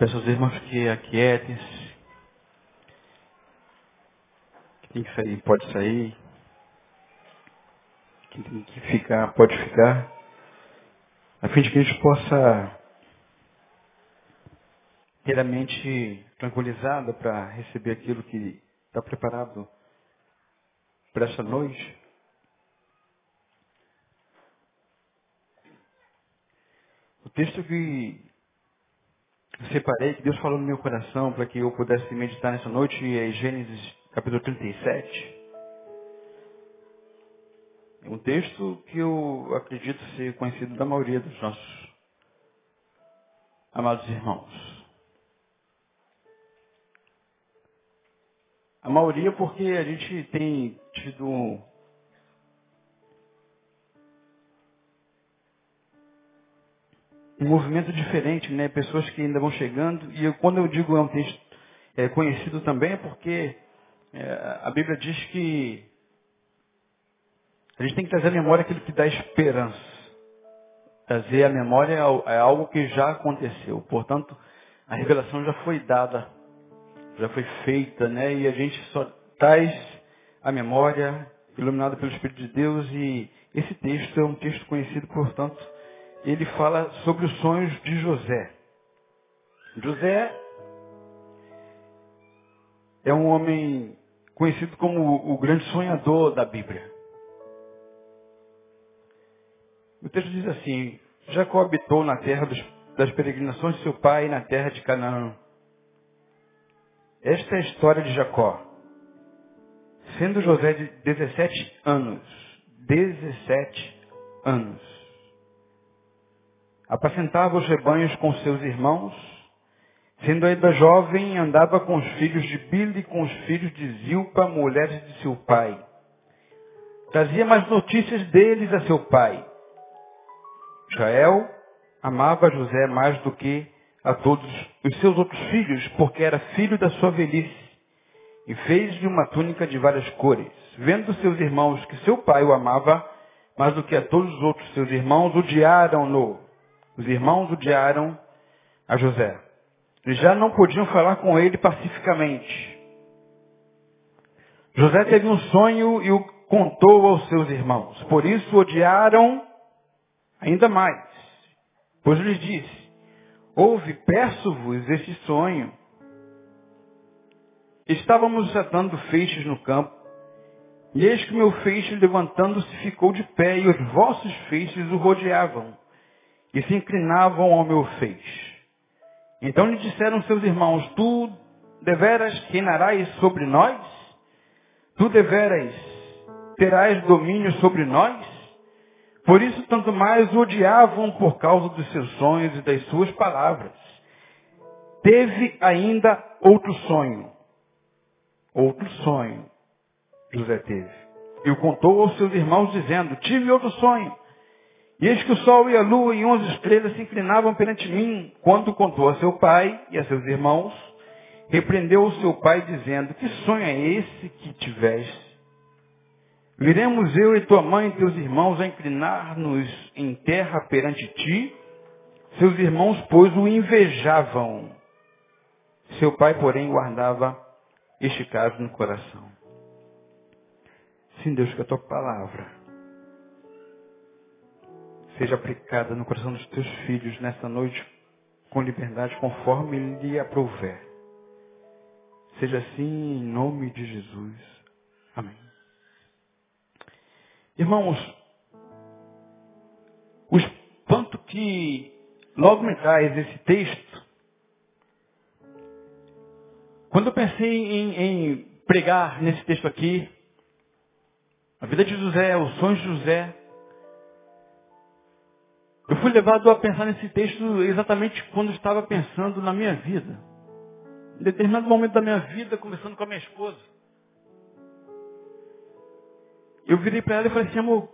Peço aos irmãos que aquietem-se. Quem que sair, pode sair. Quem tem que ficar, pode ficar. A fim de que a gente possa ter a mente tranquilizada para receber aquilo que está preparado para essa noite. O texto que separei, que Deus falou no meu coração para que eu pudesse meditar nessa noite, é Gênesis capítulo 37. É um texto que eu acredito ser conhecido da maioria dos nossos amados irmãos. A maioria porque a gente tem tido um movimento diferente, né? Pessoas que ainda vão chegando. E eu, quando eu digo é um texto é, conhecido também é porque é, a Bíblia diz que a gente tem que trazer à memória aquilo que dá esperança. Trazer à memória é algo que já aconteceu. Portanto, a revelação já foi dada, já foi feita, né? E a gente só traz a memória iluminada pelo Espírito de Deus e esse texto é um texto conhecido, portanto, ele fala sobre os sonhos de José. José é um homem conhecido como o grande sonhador da Bíblia. O texto diz assim, Jacó habitou na terra dos, das peregrinações de seu pai, na terra de Canaã. Esta é a história de Jacó. Sendo José de 17 anos, 17 anos, apacentava os rebanhos com seus irmãos, sendo ainda jovem, andava com os filhos de Bila e com os filhos de Zilpa, mulheres de seu pai. Trazia mais notícias deles a seu pai. Israel amava José mais do que a todos os seus outros filhos, porque era filho da sua velhice, e fez-lhe uma túnica de várias cores. Vendo seus irmãos que seu pai o amava mais do que a todos os outros seus irmãos, odiaram-no. Os irmãos odiaram a José. Eles já não podiam falar com ele pacificamente. José teve um sonho e o contou aos seus irmãos. Por isso odiaram ainda mais. Pois lhes disse, ouve, peço-vos este sonho. Estávamos atando feixes no campo, e eis que meu feixe levantando-se ficou de pé, e os vossos feixes o rodeavam, e se inclinavam ao meu feixe. Então lhe disseram seus irmãos, tu deveras reinarás sobre nós? Tu deveras terás domínio sobre nós? Por isso, tanto mais o odiavam por causa dos seus sonhos e das suas palavras. Teve ainda outro sonho. Outro sonho José teve. E o contou aos seus irmãos, dizendo, tive outro sonho. E eis que o sol e a lua e onze estrelas se inclinavam perante mim. Quando contou a seu pai e a seus irmãos, repreendeu o seu pai, dizendo, que sonho é esse que tiveste? Viremos eu e tua mãe e teus irmãos a inclinar-nos em terra perante ti? Seus irmãos, pois, o invejavam. Seu pai, porém, guardava este caso no coração. Sim, Deus, que a tua palavra seja aplicada no coração dos teus filhos nesta noite com liberdade, conforme lhe aprouver. Seja assim em nome de Jesus. Amém. Irmãos, o espanto que logo me traz esse texto, quando eu pensei em, em pregar nesse texto aqui, a vida de José, os sonhos de José, eu fui levado a pensar nesse texto exatamente quando estava pensando na minha vida. Em determinado momento da minha vida, conversando com a minha esposa. Eu virei para ela e falei assim, amor,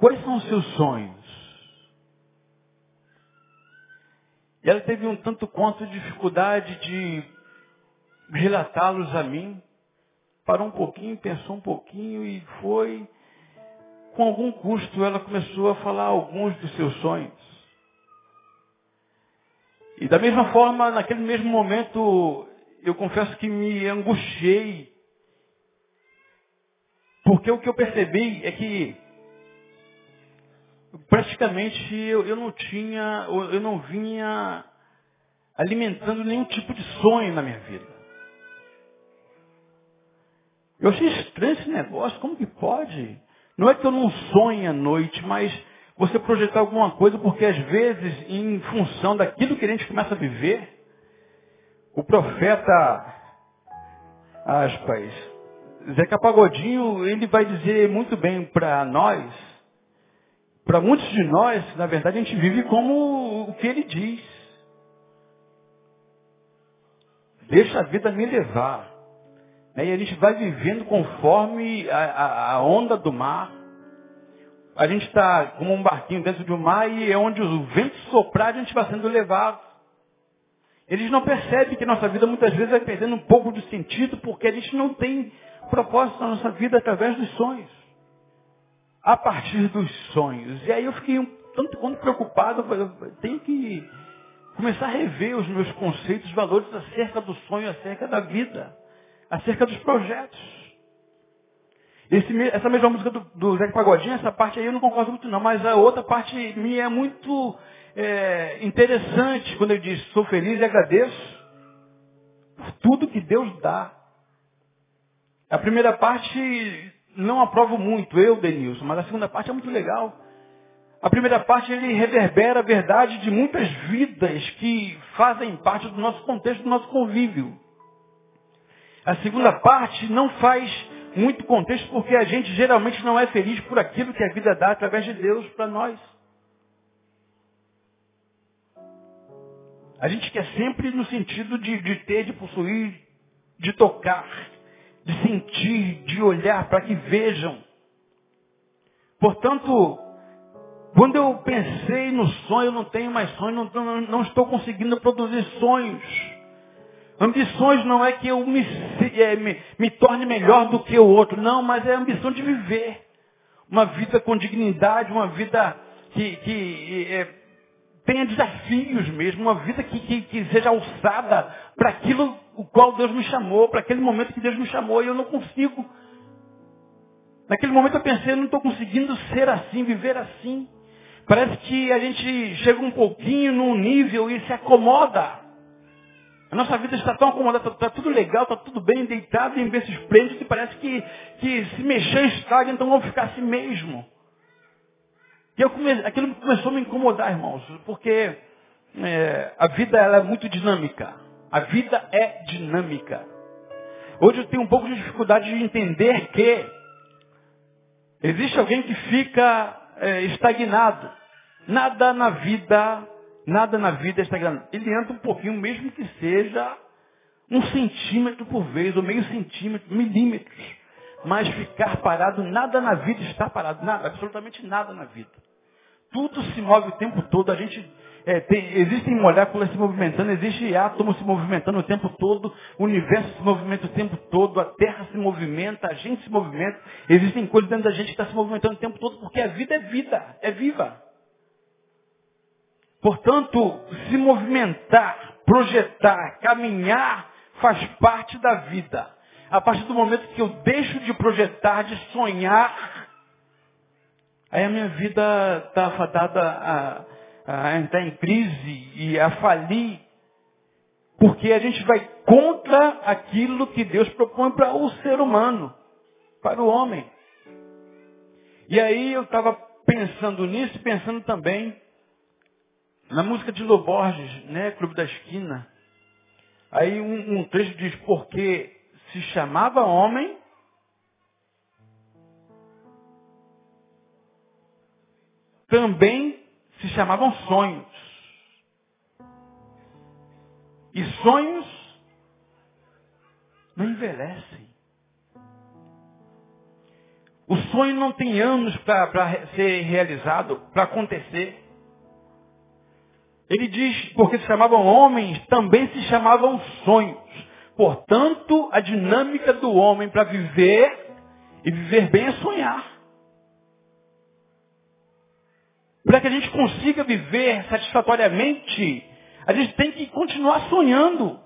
quais são os seus sonhos? E ela teve um tanto quanto de dificuldade de relatá-los a mim. Parou um pouquinho, pensou um pouquinho e foi. Com algum custo, ela começou a falar alguns dos seus sonhos. E da mesma forma, naquele mesmo momento, eu confesso que me angustiei. Porque o que eu percebi é que praticamente eu, eu não tinha, eu não vinha alimentando nenhum tipo de sonho na minha vida. Eu achei estranho esse negócio, como que pode? Não é que eu não sonhe à noite, mas você projetar alguma coisa, porque às vezes, em função daquilo que a gente começa a viver, o profeta, aspas, Zeca Pagodinho, ele vai dizer muito bem para nós, para muitos de nós, na verdade, a gente vive como o que ele diz. Deixa a vida me levar. E a gente vai vivendo conforme a, a, a onda do mar. A gente está como um barquinho dentro de um mar e é onde o vento soprar a gente vai sendo levado. Eles não percebem que nossa vida muitas vezes vai perdendo um pouco de sentido porque a gente não tem propósito na nossa vida através dos sonhos. A partir dos sonhos. E aí eu fiquei um tanto quanto preocupado, eu tenho que começar a rever os meus conceitos, valores acerca do sonho, acerca da vida acerca dos projetos. Esse, essa mesma música do, do Zé Pagodinho, essa parte aí eu não concordo muito não, mas a outra parte minha é muito é, interessante quando ele diz, sou feliz e agradeço por tudo que Deus dá. A primeira parte não aprovo muito, eu, Denilson, mas a segunda parte é muito legal. A primeira parte ele reverbera a verdade de muitas vidas que fazem parte do nosso contexto, do nosso convívio. A segunda parte não faz muito contexto porque a gente geralmente não é feliz por aquilo que a vida dá através de Deus para nós. A gente quer sempre no sentido de, de ter, de possuir, de tocar, de sentir, de olhar para que vejam. Portanto, quando eu pensei no sonho, eu não tenho mais sonho, não, não, não estou conseguindo produzir sonhos. Ambições não é que eu me, é, me, me torne melhor do que o outro, não, mas é a ambição de viver. Uma vida com dignidade, uma vida que, que é, tenha desafios mesmo, uma vida que, que, que seja alçada para aquilo o qual Deus me chamou, para aquele momento que Deus me chamou, e eu não consigo. Naquele momento eu pensei, eu não estou conseguindo ser assim, viver assim. Parece que a gente chega um pouquinho num nível e se acomoda. A nossa vida está tão acomodada, está, tá tudo legal, está tudo bem, deitado em berço esplêndido, que parece que, que se mexer estraga, então vamos ficar assim mesmo. E eu come, aquilo começou a me incomodar, irmãos, porque é, a vida ela é muito dinâmica. A vida é dinâmica. Hoje eu tenho um pouco de dificuldade de entender que existe alguém que fica é, estagnado. Nada na vida Nada na vida está grande. Ele entra um pouquinho, mesmo que seja um centímetro por vez, ou meio centímetro, milímetros. Mas ficar parado, nada na vida está parado. Nada, absolutamente nada na vida. Tudo se move o tempo todo. A gente é, tem, existem moléculas se movimentando, existe átomos se movimentando o tempo todo, o universo se movimenta o tempo todo, a Terra se movimenta, a gente se movimenta, existem coisas dentro da gente que está se movimentando o tempo todo, porque a vida é vida, é viva. Portanto, se movimentar, projetar, caminhar, faz parte da vida. A partir do momento que eu deixo de projetar, de sonhar, aí a minha vida está fadada a, a entrar em crise e a falir. Porque a gente vai contra aquilo que Deus propõe para o ser humano, para o homem. E aí eu estava pensando nisso, pensando também na música de Loborges, né, Clube da Esquina, aí um, um trecho diz, porque se chamava homem, também se chamavam sonhos. E sonhos não envelhecem. O sonho não tem anos para ser realizado, para acontecer. Ele diz, porque se chamavam homens, também se chamavam sonhos. Portanto, a dinâmica do homem para viver e viver bem é sonhar. Para que a gente consiga viver satisfatoriamente, A gente tem que continuar sonhando.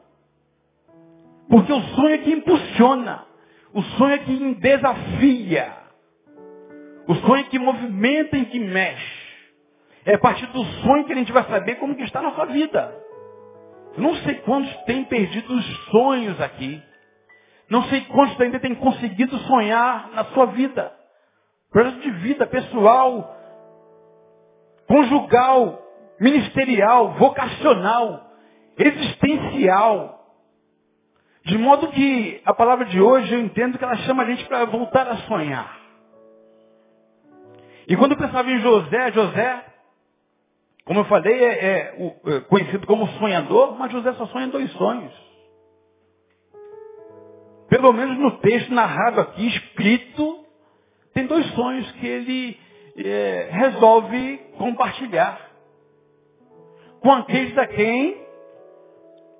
Porque o sonho é que impulsiona. O sonho é que desafia. O sonho é que movimenta e que mexe. É a partir do sonho que a gente vai saber como que está a nossa vida. Não sei quantos têm perdido os sonhos aqui. Não sei quantos ainda têm conseguido sonhar na sua vida. Projeto de vida pessoal, conjugal, ministerial, vocacional, existencial. De modo que a palavra de hoje eu entendo que ela chama a gente para voltar a sonhar. E quando eu pensava em José, José, como eu falei, é, é, é conhecido como sonhador, mas José só sonha dois sonhos. Pelo menos no texto narrado aqui, escrito, tem dois sonhos que ele é, resolve compartilhar com aqueles a quem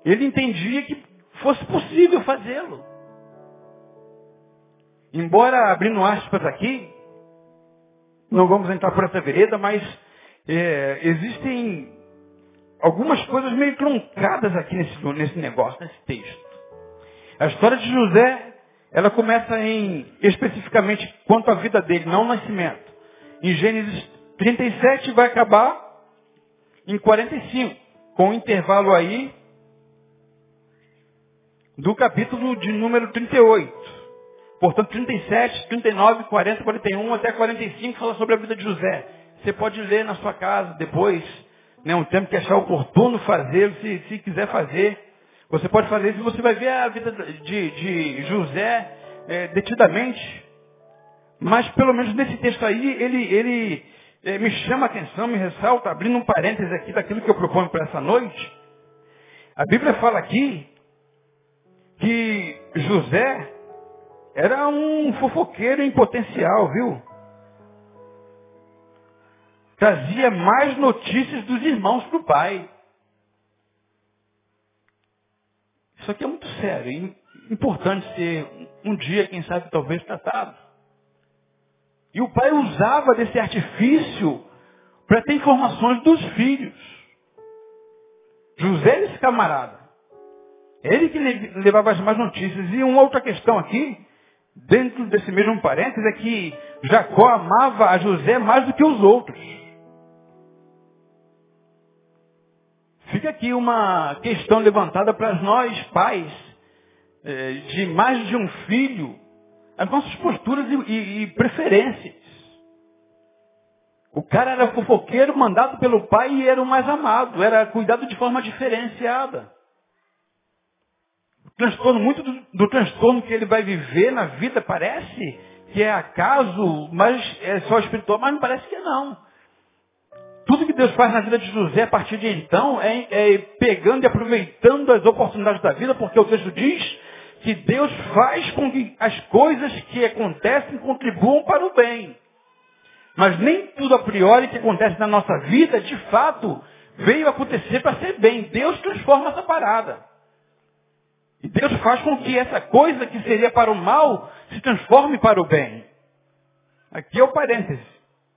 ele entendia que fosse possível fazê-lo. Embora abrindo aspas aqui, não vamos entrar por essa vereda, mas é, existem algumas coisas meio truncadas aqui nesse, nesse negócio, nesse texto. A história de José, ela começa em, especificamente, quanto à vida dele, não o nascimento. Em Gênesis 37 vai acabar em 45, com um intervalo aí do capítulo de número 38. Portanto, 37, 39, 40, 41 até 45 fala sobre a vida de José. Você pode ler na sua casa depois, né, um tempo que achar oportuno fazer, se, se quiser fazer. Você pode fazer isso e você vai ver a vida de, de José é, detidamente. Mas pelo menos nesse texto aí, ele, ele é, me chama a atenção, me ressalta, abrindo um parênteses aqui daquilo que eu proponho para essa noite. A Bíblia fala aqui que José era um fofoqueiro em potencial, viu? Trazia mais notícias dos irmãos para o pai. Isso aqui é muito sério e importante ser um dia, quem sabe, talvez tratado. E o pai usava desse artifício para ter informações dos filhos. José esse camarada. Ele que levava as más notícias. E uma outra questão aqui, dentro desse mesmo parênteses, é que Jacó amava a José mais do que os outros. Fica aqui uma questão levantada para nós, pais, eh, de mais de um filho, as nossas posturas e, e, e preferências. O cara era fofoqueiro, mandado pelo pai e era o mais amado, era cuidado de forma diferenciada. O transtorno, muito do, do transtorno que ele vai viver na vida parece que é acaso, mas é só espiritual, mas não parece que não. Tudo que Deus faz na vida de José a partir de então é, é pegando e aproveitando as oportunidades da vida, porque o texto diz que Deus faz com que as coisas que acontecem contribuam para o bem. Mas nem tudo a priori que acontece na nossa vida, de fato, veio acontecer para ser bem. Deus transforma essa parada. E Deus faz com que essa coisa que seria para o mal se transforme para o bem. Aqui é o parêntese,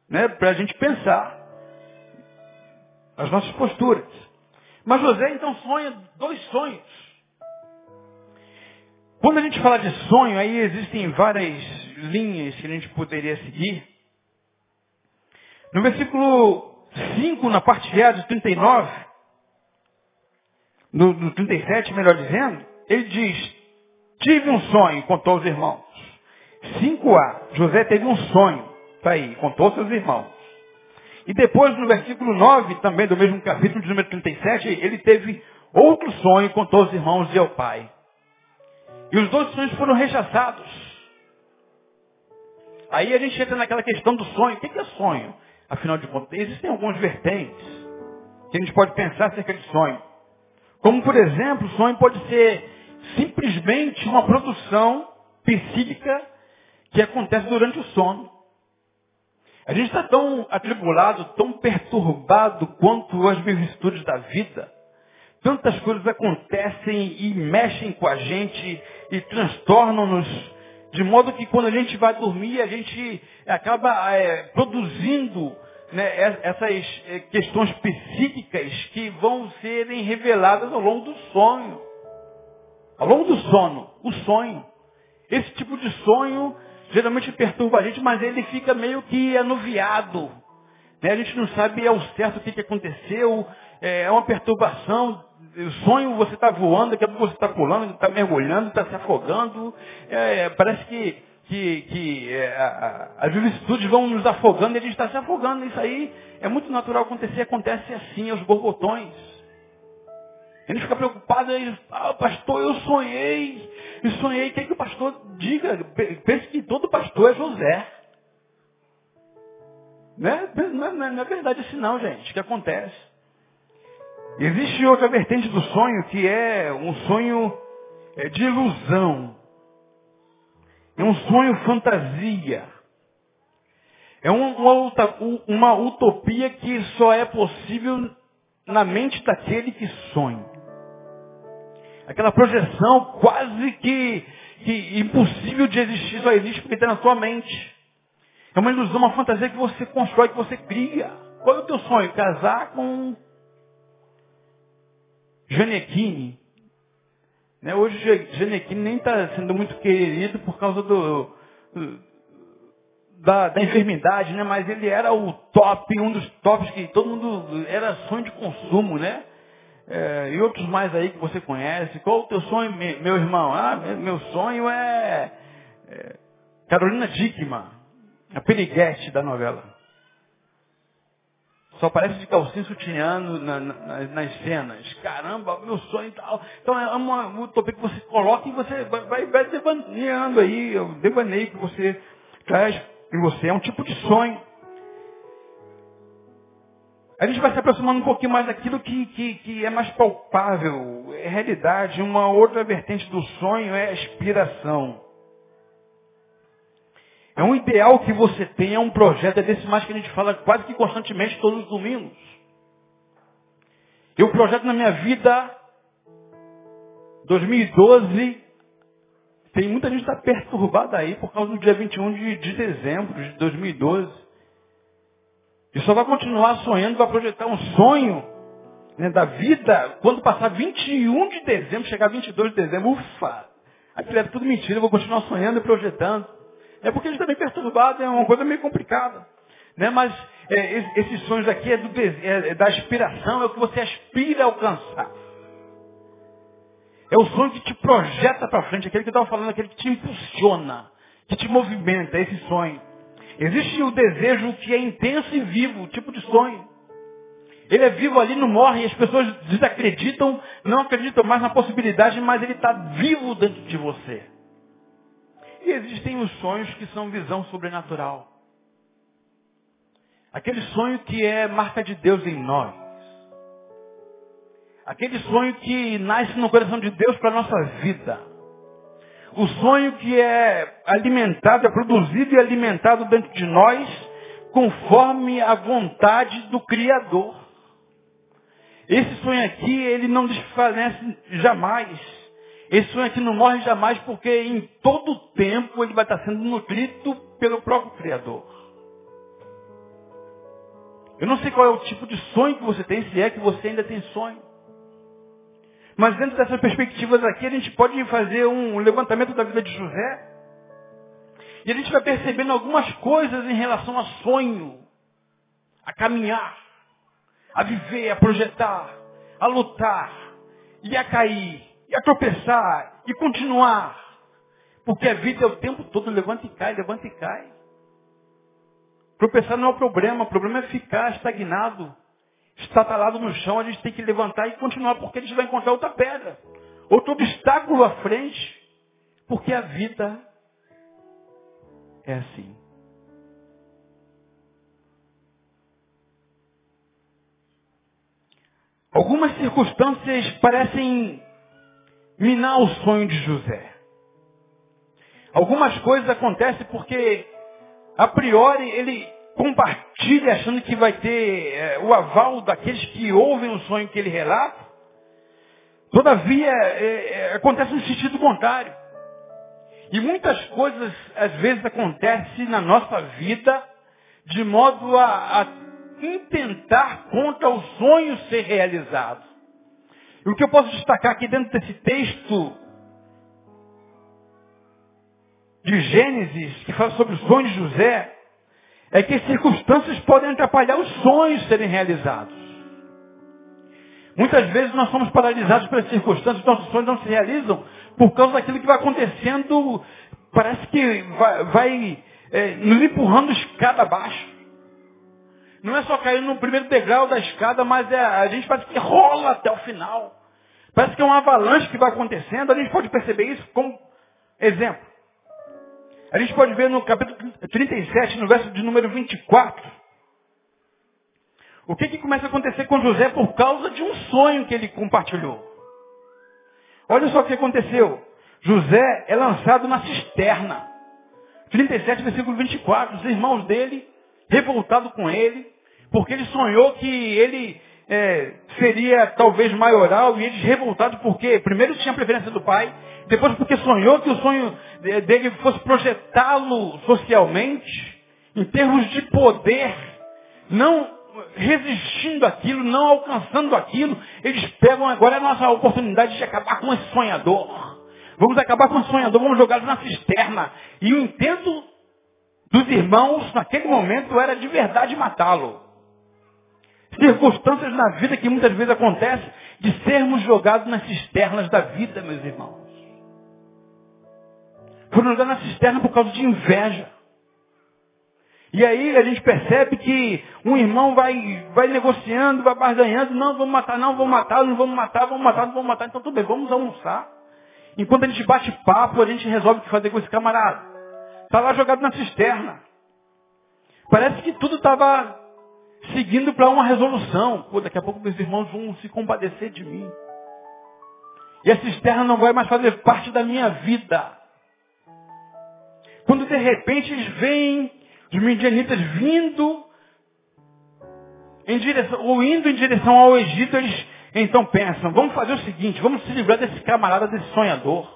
né? Para a gente pensar as nossas posturas. Mas José então sonha dois sonhos. Quando a gente fala de sonho, aí existem várias linhas que a gente poderia seguir. No versículo 5, na parte A de 39, no, no 37, melhor dizendo, ele diz, tive um sonho, contou aos irmãos. 5a, José teve um sonho, está aí, contou aos seus irmãos. E depois, no versículo 9, também do mesmo capítulo, de número 37, ele teve outro sonho, contou aos irmãos e ao pai. E os dois sonhos foram rechaçados. Aí a gente entra naquela questão do sonho. O que é sonho? Afinal de contas, existem algumas vertentes que a gente pode pensar acerca de sonho. Como, por exemplo, sonho pode ser simplesmente uma produção psíquica que acontece durante o sono. A gente está tão atribulado, tão perturbado quanto as vicissitudes da vida. Tantas coisas acontecem e mexem com a gente e transtornam-nos, de modo que quando a gente vai dormir, a gente acaba é, produzindo né, essas eh, questões psíquicas que vão serem reveladas ao longo do sonho. Ao longo do sono, o sonho. Esse tipo de sonho geralmente perturba a gente, mas ele fica meio que anuviado. Né? A gente não sabe ao certo o que, que aconteceu, é, é uma perturbação. O sonho você está voando, daqui a pouco você está pulando, está mergulhando, está se afogando. É, parece que, que, que é, as vicissitudes vão nos afogando e a gente está se afogando. Isso aí é muito natural acontecer, acontece assim aos borbotões. Gente fica preocupado aí, ah, pastor, eu sonhei, e sonhei, quer que o pastor diga? Pense que todo pastor é José. Né? Não, é, não é verdade assim não, gente, que acontece. Existe outra vertente do sonho que é um sonho é, de ilusão. É um sonho fantasia. É uma, uma utopia que só é possível na mente daquele que sonha. Aquela projeção quase que, que impossível de existir, só existe porque está na sua mente. É uma ilusão, uma fantasia que você constrói, que você cria. Qual é o teu sonho? Casar com Janequine. Né? Hoje Janequine nem está sendo muito querido por causa do, da, da, enfermidade, né? mas ele era o top, um dos tops que todo mundo era sonho de consumo, né? É, e outros mais aí que você conhece. Qual o teu sonho, meu irmão? Ah, meu sonho é, é Carolina Dickman, a periguete da novela. Só aparece de calcinha sutiano na, na, nas cenas. Caramba, meu sonho e tal. Então é uma utopia que você coloca e você vai, vai devaneando aí, o devaneio que você traz em você. É um tipo de sonho. A gente vai se aproximando um pouquinho mais daquilo que, que, que é mais palpável, é realidade. Uma outra vertente do sonho é a aspiração. É um ideal que você tem, é um projeto, é desse mais que a gente fala quase que constantemente todos os domingos. Eu projeto na minha vida 2012, tem muita gente que está perturbada aí por causa do dia 21 de, de dezembro de 2012. E só vai continuar sonhando, vai projetar um sonho né, da vida quando passar 21 de dezembro, chegar 22 de dezembro, ufa! Aquilo é tudo mentira, eu vou continuar sonhando e projetando. É porque ele está bem perturbado, é uma coisa meio complicada. Né? Mas é, esses sonhos aqui é, do, é, é da aspiração, é o que você aspira a alcançar. É o sonho que te projeta para frente, aquele que eu estava falando, aquele que te impulsiona, que te movimenta, esse sonho. Existe o desejo que é intenso e vivo, tipo de sonho. Ele é vivo ali, não morre, e as pessoas desacreditam, não acreditam mais na possibilidade, mas ele está vivo dentro de você. E existem os sonhos que são visão sobrenatural. Aquele sonho que é marca de Deus em nós. Aquele sonho que nasce no coração de Deus para a nossa vida. O sonho que é alimentado, é produzido e alimentado dentro de nós conforme a vontade do Criador. Esse sonho aqui, ele não desfalece jamais. Esse sonho aqui não morre jamais porque em todo tempo ele vai estar sendo nutrido pelo próprio Criador. Eu não sei qual é o tipo de sonho que você tem, se é que você ainda tem sonho. Mas dentro dessas perspectivas aqui, a gente pode fazer um levantamento da vida de José. E a gente vai percebendo algumas coisas em relação a sonho, a caminhar, a viver, a projetar, a lutar e a cair e a tropeçar, e continuar. Porque a vida é o tempo todo levanta e cai, levanta e cai. Tropeçar não é o problema, o problema é ficar estagnado, estatalado no chão, a gente tem que levantar e continuar, porque a gente vai encontrar outra pedra, outro obstáculo à frente, porque a vida é assim. Algumas circunstâncias parecem minar o sonho de José. Algumas coisas acontecem porque, a priori, ele compartilha achando que vai ter é, o aval daqueles que ouvem o sonho que ele relata. Todavia, é, é, acontece no sentido contrário. E muitas coisas, às vezes, acontecem na nossa vida de modo a, a intentar contra o sonho ser realizado. E o que eu posso destacar aqui dentro desse texto de Gênesis, que fala sobre os sonhos de José, é que as circunstâncias podem atrapalhar os sonhos serem realizados. Muitas vezes nós somos paralisados pelas circunstâncias, nossos sonhos não se realizam por causa daquilo que vai acontecendo, parece que vai, vai é, nos empurrando escada abaixo. Não é só cair no primeiro degrau da escada, mas é, a gente parece que rola até o final. Parece que é uma avalanche que vai acontecendo. A gente pode perceber isso como exemplo. A gente pode ver no capítulo 37, no verso de número 24, o que, que começa a acontecer com José por causa de um sonho que ele compartilhou. Olha só o que aconteceu. José é lançado na cisterna. 37, versículo 24. Os irmãos dele, revoltados com ele, porque ele sonhou que ele é, seria talvez maioral, e eles revoltados porque, primeiro tinha a preferência do pai, depois porque sonhou que o sonho dele fosse projetá-lo socialmente, em termos de poder, não resistindo àquilo, não alcançando aquilo, eles pegam agora a nossa oportunidade de acabar com esse sonhador. Vamos acabar com esse sonhador, vamos jogá-lo na cisterna. E o intento dos irmãos, naquele momento, era de verdade matá-lo. Circunstâncias na vida que muitas vezes acontecem de sermos jogados nas cisternas da vida, meus irmãos. Foram jogados na cisterna por causa de inveja. E aí a gente percebe que um irmão vai, vai negociando, vai barganhando, não, vamos matar, não, vamos matar, não vamos matar, vamos matar, não vamos matar, então tudo bem, vamos almoçar. Enquanto a gente bate papo, a gente resolve o que fazer com esse camarada. Está lá jogado na cisterna. Parece que tudo estava seguindo para uma resolução. Pô, daqui a pouco meus irmãos vão se compadecer de mim. E a cisterna não vai mais fazer parte da minha vida. Quando de repente eles veem os midianitas vindo em direção, ou indo em direção ao Egito, eles então pensam, vamos fazer o seguinte, vamos se livrar desse camarada, desse sonhador.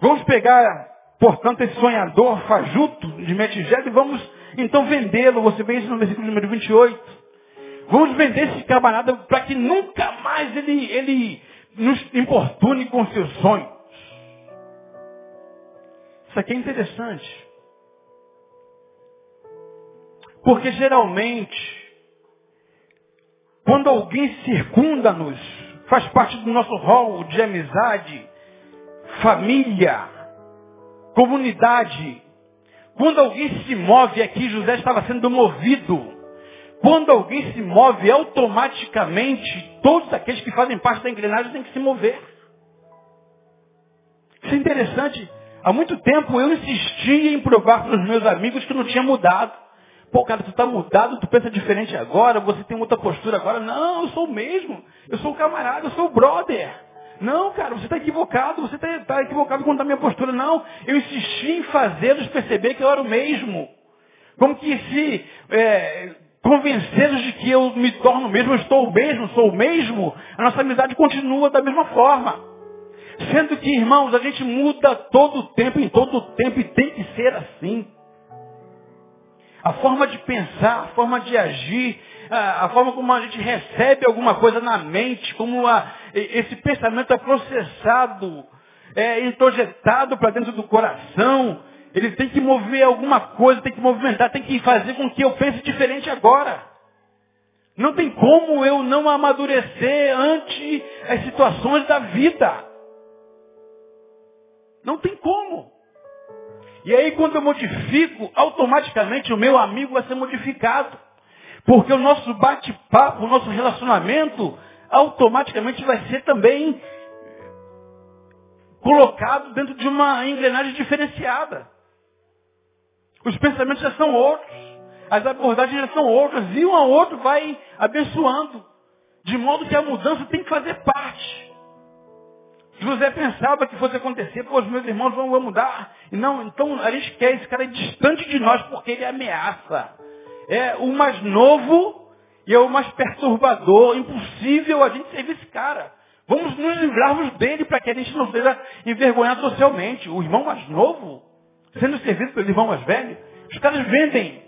Vamos pegar, portanto, esse sonhador fajuto de Metigel e vamos então vendê-lo. Você vê isso no versículo número 28. Vamos vender esse camarada para que nunca mais ele, ele nos importune com seus sonhos. Isso aqui é interessante. Porque geralmente, quando alguém circunda-nos, faz parte do nosso rol de amizade, família, comunidade. Quando alguém se move aqui, José estava sendo movido. Quando alguém se move, automaticamente, todos aqueles que fazem parte da engrenagem têm que se mover. Isso é interessante. Há muito tempo eu insistia em provar para os meus amigos que não tinha mudado. Pô, cara, tu está mudado, tu pensa diferente agora, você tem outra postura agora. Não, eu sou o mesmo. Eu sou o camarada, eu sou o brother. Não, cara, você está equivocado, você está tá equivocado quanto à minha postura. Não, eu insisti em fazê-los perceber que eu era o mesmo. Como que se é, convencê-los de que eu me torno o mesmo, eu estou o mesmo, sou o mesmo, a nossa amizade continua da mesma forma. Sendo que, irmãos, a gente muda todo o tempo, em todo o tempo, e tem que ser assim a forma de pensar, a forma de agir, a, forma como a gente recebe alguma coisa na mente, como a, esse pensamento é processado, é introjetado para dentro do coração. Ele tem que mover alguma coisa, tem que movimentar, tem que fazer com que eu pense diferente agora. Não tem como eu não amadurecer ante as situações da vida. Não tem como. E aí quando eu modifico, automaticamente o meu amigo vai ser modificado. Porque o nosso bate-papo, o nosso relacionamento, automaticamente vai ser também colocado dentro de uma engrenagem diferenciada. Os pensamentos já são outros. As abordagens já são outras. E um ao outro vai abençoando. De modo que a mudança tem que fazer parte. José pensava que fosse acontecer, pô, os meus irmãos vão, mudar. E não, então a gente quer esse cara distante de nós porque ele ameaça. É o mais novo e é o mais perturbador. Impossível a gente servir esse cara. Vamos nos livrarmos dele para que a gente não seja envergonhado socialmente. O irmão mais novo, sendo servido pelo irmão mais velho, os caras vendem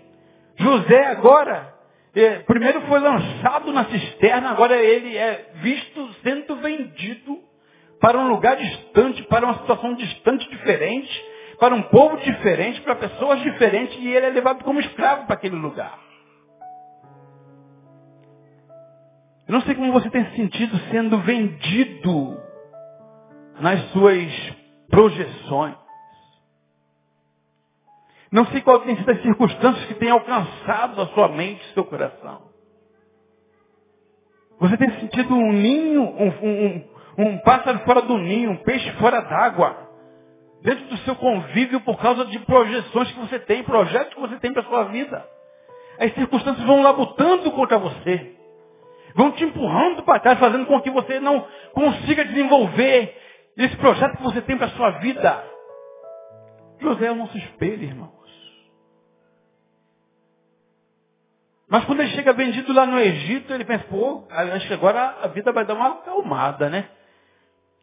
José agora é, primeiro foi lançado na cisterna, agora ele é visto sendo vendido para um lugar distante, para uma situação distante, diferente, para um povo diferente, para pessoas diferentes, e ele é levado como escravo para aquele lugar. Eu não sei como você tem se sentido sendo vendido nas suas projeções. Não sei qual tem sido as circunstâncias que têm alcançado a sua mente, seu coração. Você tem sentido um ninho, um, um, um pássaro fora do ninho, um peixe fora d'água. Dentro do seu convívio por causa de projeções que você tem, projetos que você tem para a sua vida. As circunstâncias vão labutando contra você. Vão te empurrando para trás, fazendo com que você não consiga desenvolver esse projeto que você tem para a sua vida. José é o nosso espelho, irmãos. Mas quando ele chega vendido lá no Egito, ele pensa, pô, acho que agora a vida vai dar uma acalmada, né?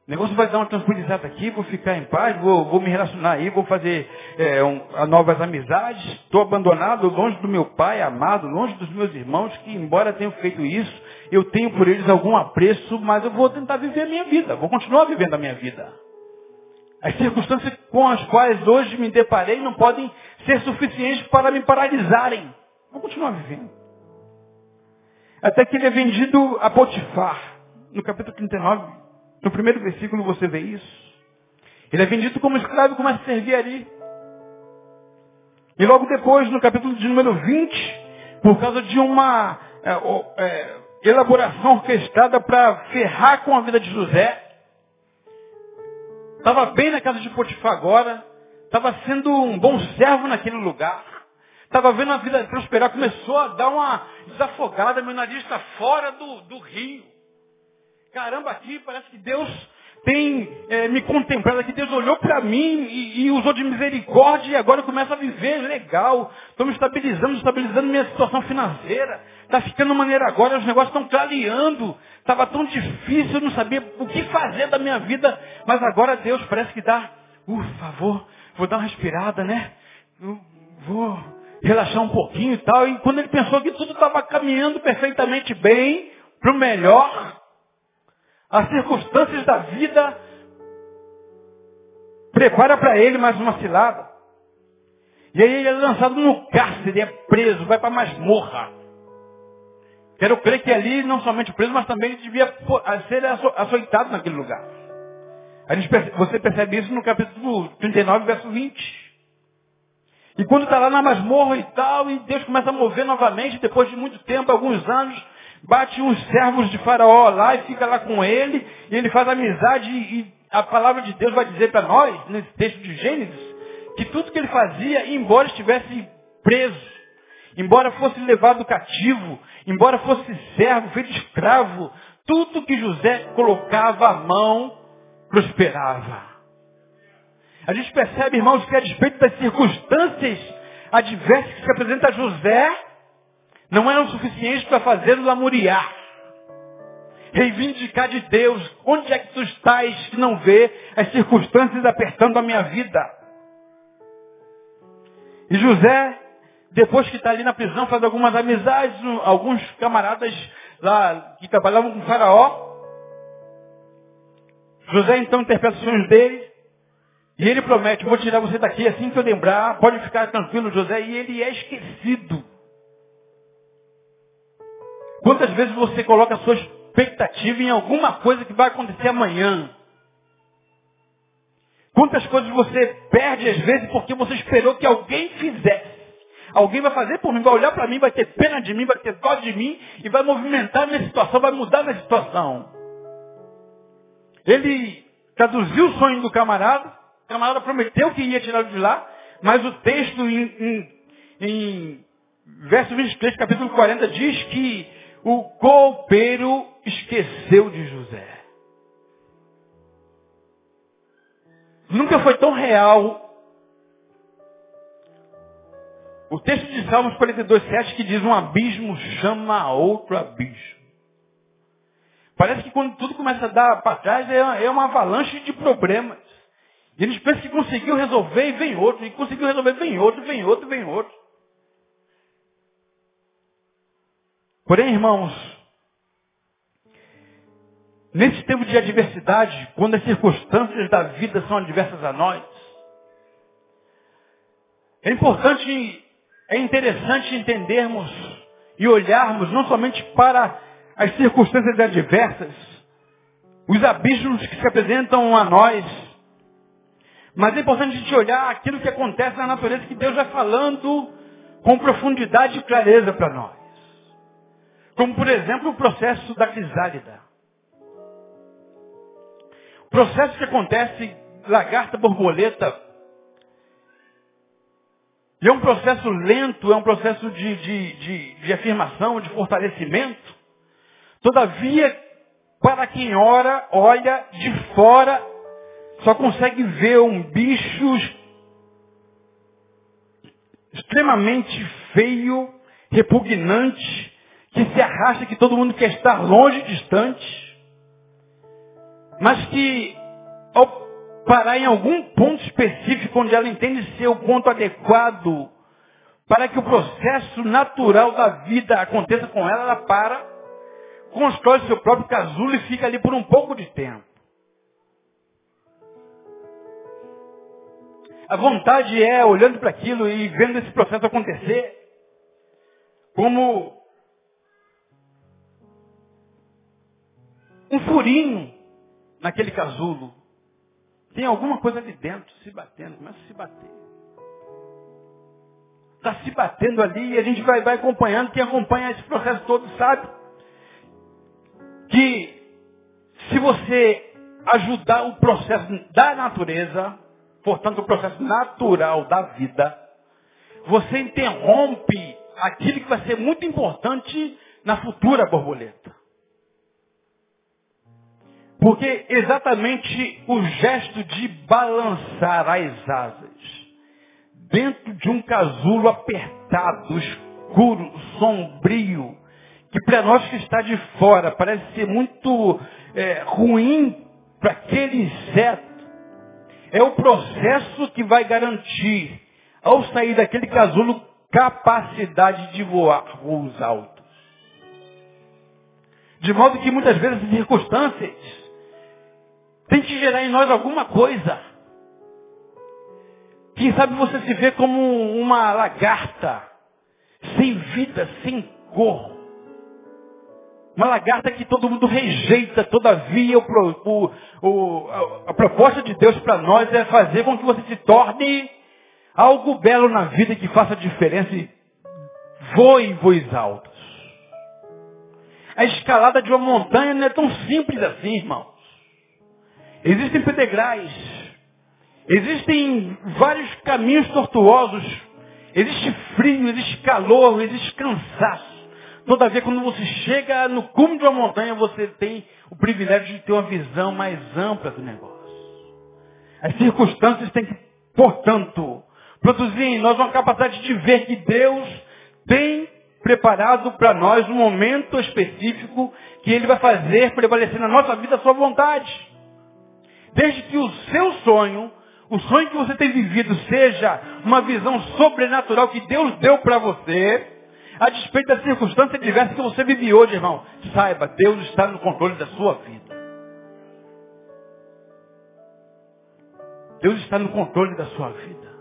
O negócio vai dar uma tranquilizada aqui, vou ficar em paz, vou, vou me relacionar aí, vou fazer é, um, novas amizades. Estou abandonado, longe do meu pai amado, longe dos meus irmãos, que embora tenham feito isso, eu tenho por eles algum apreço, mas eu vou tentar viver a minha vida, vou continuar vivendo a minha vida. As circunstâncias com as quais hoje me deparei não podem ser suficientes para me paralisarem. Vou continuar vivendo. Até que ele é vendido a Potifar, no capítulo 39, no primeiro versículo você vê isso. Ele é vendido como escravo e começa a servir ali. E logo depois, no capítulo de número 20, por causa de uma é, é, elaboração orquestrada para ferrar com a vida de José, estava bem na casa de Potifar agora, estava sendo um bom servo naquele lugar, estava vendo a vida prosperar, começou a dar uma desafogada, meu nariz está fora do, do rio. Caramba, aqui parece que Deus tem é, me contemplado, que Deus olhou para mim e, e, usou de misericórdia e agora eu começo a viver legal. Estou me estabilizando, estabilizando minha situação financeira. Está ficando maneira agora, os negócios estão clareando. Estava tão difícil, eu não sabia o que fazer da minha vida, mas agora Deus parece que dá, por favor, vou dar uma respirada, né? Eu vou relaxar um pouquinho e tal. E quando ele pensou que tudo estava caminhando perfeitamente bem, para o melhor, as circunstâncias da vida prepara para ele mais uma cilada. E aí ele é lançado no cárcere, é preso, vai para masmorra. Quero crer que ali não somente preso, mas também ele devia ser açoitado naquele lugar. você percebe isso no capítulo 39, verso 20. E quando está lá na masmorra e tal, e Deus começa a mover novamente, depois de muito tempo, alguns anos, bate uns servos de faraó lá e fica lá com ele, e ele faz amizade, e a palavra de Deus vai dizer para nós, nesse texto de Gênesis, que tudo que ele fazia, embora estivesse preso, embora fosse levado cativo, embora fosse servo, feito escravo, tudo que José colocava a mão, prosperava. A gente percebe, irmãos, que a despeito das circunstâncias adversas que se apresenta a José, não eram suficientes para fazê-lo lamuriar. Reivindicar de Deus, onde é que tu estás que não vê as circunstâncias apertando a minha vida? E José, depois que está ali na prisão, faz algumas amizades, alguns camaradas lá que trabalhavam com o faraó. José então interpreta os sonhos dele. E ele promete, vou tirar você daqui assim que eu lembrar, pode ficar tranquilo, José. E ele é esquecido. Quantas vezes você coloca a sua expectativa em alguma coisa que vai acontecer amanhã? Quantas coisas você perde às vezes porque você esperou que alguém fizesse? Alguém vai fazer por mim, vai olhar para mim, vai ter pena de mim, vai ter dó de mim e vai movimentar minha situação, vai mudar minha situação. Ele traduziu o sonho do camarada, o camarada prometeu que ia tirá-lo de lá, mas o texto em, em, em verso 23, capítulo 40, diz que o copeiro esqueceu de José. Nunca foi tão real. O texto de Salmos 42, 7 que diz um abismo chama outro abismo. Parece que quando tudo começa a dar para trás é, é uma avalanche de problemas. E eles pensam que conseguiu resolver e vem outro, e conseguiu resolver, vem outro, vem outro, vem outro. Porém, irmãos, nesse tempo de adversidade, quando as circunstâncias da vida são adversas a nós, é importante, é interessante entendermos e olharmos não somente para as circunstâncias adversas, os abismos que se apresentam a nós, mas é importante a gente olhar aquilo que acontece na natureza que Deus vai falando com profundidade e clareza para nós. Como, por exemplo, o processo da crisálida. O processo que acontece lagarta, borboleta. E é um processo lento, é um processo de, de, de, de afirmação, de fortalecimento. Todavia, para quem ora, olha de fora, só consegue ver um bicho extremamente feio, repugnante, que se arrasta, que todo mundo quer estar longe, distante, mas que ao parar em algum ponto específico onde ela entende ser o ponto adequado para que o processo natural da vida aconteça com ela, ela para, constrói seu próprio casulo e fica ali por um pouco de tempo. A vontade é, olhando para aquilo e vendo esse processo acontecer, como um furinho naquele casulo. Tem alguma coisa ali dentro se batendo, começa a se bater. Está se batendo ali e a gente vai, vai acompanhando. Quem acompanha esse processo todo sabe que se você ajudar o processo da natureza, portanto o processo natural da vida, você interrompe aquilo que vai ser muito importante na futura borboleta. Porque exatamente o gesto de balançar as asas dentro de um casulo apertado, escuro, sombrio, que para nós que está de fora parece ser muito é, ruim para aquele inseto, é o processo que vai garantir, ao sair daquele casulo, capacidade de voar voos altos. De modo que muitas vezes as circunstâncias tem que gerar em nós alguma coisa. Quem sabe você se vê como uma lagarta, sem vida, sem cor. Uma lagarta que todo mundo rejeita, todavia o, o, o, a, a proposta de Deus para nós é fazer com que você se torne algo belo na vida que faça diferença e voe em voos altos. A escalada de uma montanha não é tão simples assim, irmão. Existem pedregais. Existem vários caminhos tortuosos. Existe frio, existe calor, existe cansaço. Todavia, quando você chega no cume de uma montanha, você tem o privilégio de ter uma visão mais ampla do negócio. As circunstâncias têm que, portanto, produzir em nós uma capacidade de ver que Deus tem preparado para nós um momento específico que Ele vai fazer prevalecer na nossa vida a sua vontade. Desde que o seu sonho, o sonho que você tem vivido, seja uma visão sobrenatural que Deus deu para você, a despeito da circunstância diversa que você vive hoje, irmão. Saiba, Deus está no controle da sua vida. Deus está no controle da sua vida.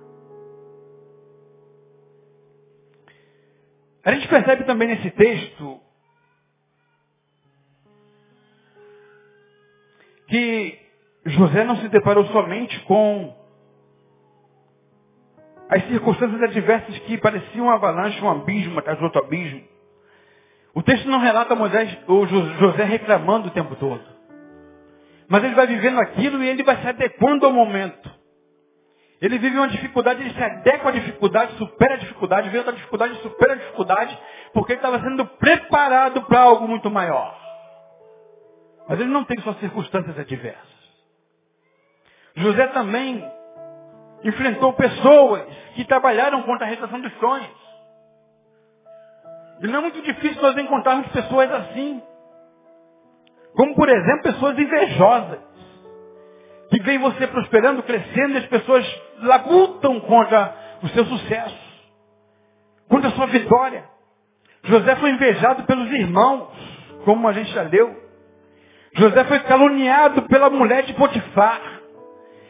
A gente percebe também nesse texto que José não se deparou somente com as circunstâncias adversas que pareciam um avalanche, um abismo atrás do outro abismo. O texto não relata Moisés, o José reclamando o tempo todo. Mas ele vai vivendo aquilo e ele vai se adequando ao momento. Ele vive uma dificuldade, ele se adequa à dificuldade, supera a dificuldade, vê outra dificuldade, supera a dificuldade, porque ele estava sendo preparado para algo muito maior. Mas ele não tem só circunstâncias adversas. José também enfrentou pessoas que trabalharam contra a realização dos sonhos. E não é muito difícil nós encontrarmos pessoas assim. Como, por exemplo, pessoas invejosas. Que veem você prosperando, crescendo, e as pessoas labutam contra o seu sucesso. Contra a sua vitória. José foi invejado pelos irmãos, como a gente já leu. José foi caluniado pela mulher de Potifar.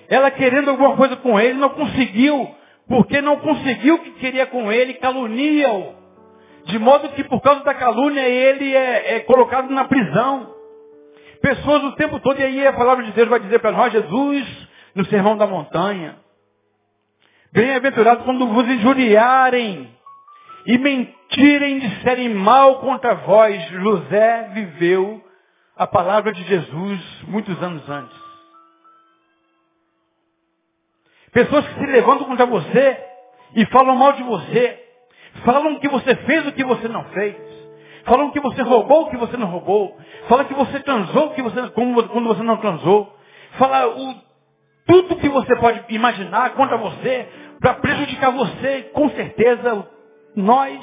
Ela querendo alguma coisa com ele, não conseguiu, porque não conseguiu o que queria com ele, calunia-o. De modo que por causa da calúnia ele é, é colocado na prisão. Pessoas o tempo todo, e aí a palavra de Deus vai dizer para nós, Jesus, no sermão da montanha. Bem-aventurado quando vos injuriarem e mentirem, disserem mal contra vós. José viveu a palavra de Jesus muitos anos antes. Pessoas que se levantam contra você e falam mal de você. Falam que você fez o que você não fez. Falam que você roubou o que você não roubou. Falam que você transou que você, quando você não transou. Fala o, tudo que você pode imaginar contra você para prejudicar você. Com certeza, nós,